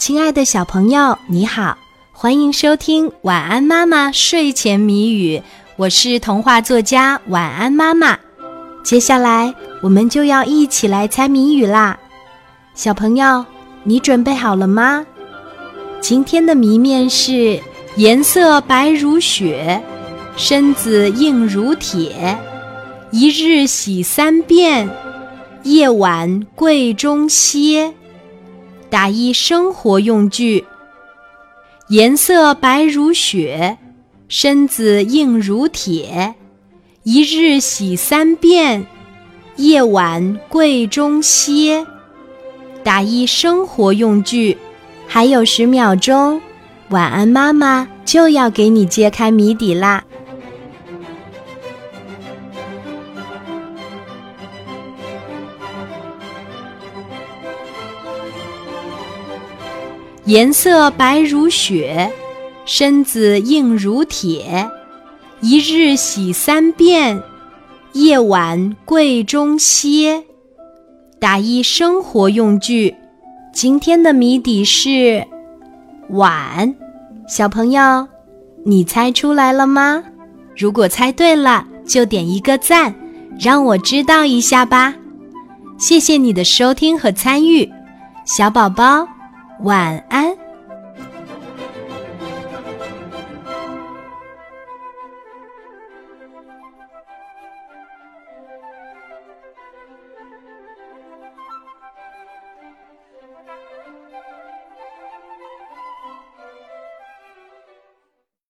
亲爱的小朋友，你好，欢迎收听《晚安妈妈睡前谜语》，我是童话作家晚安妈妈。接下来我们就要一起来猜谜语啦，小朋友，你准备好了吗？今天的谜面是：颜色白如雪，身子硬如铁，一日洗三遍，夜晚柜中歇。打一生活用具，颜色白如雪，身子硬如铁，一日洗三遍，夜晚柜中歇。打一生活用具，还有十秒钟，晚安妈妈就要给你揭开谜底啦。颜色白如雪，身子硬如铁，一日洗三遍，夜晚柜中歇。打一生活用具，今天的谜底是碗。小朋友，你猜出来了吗？如果猜对了，就点一个赞，让我知道一下吧。谢谢你的收听和参与，小宝宝。晚安。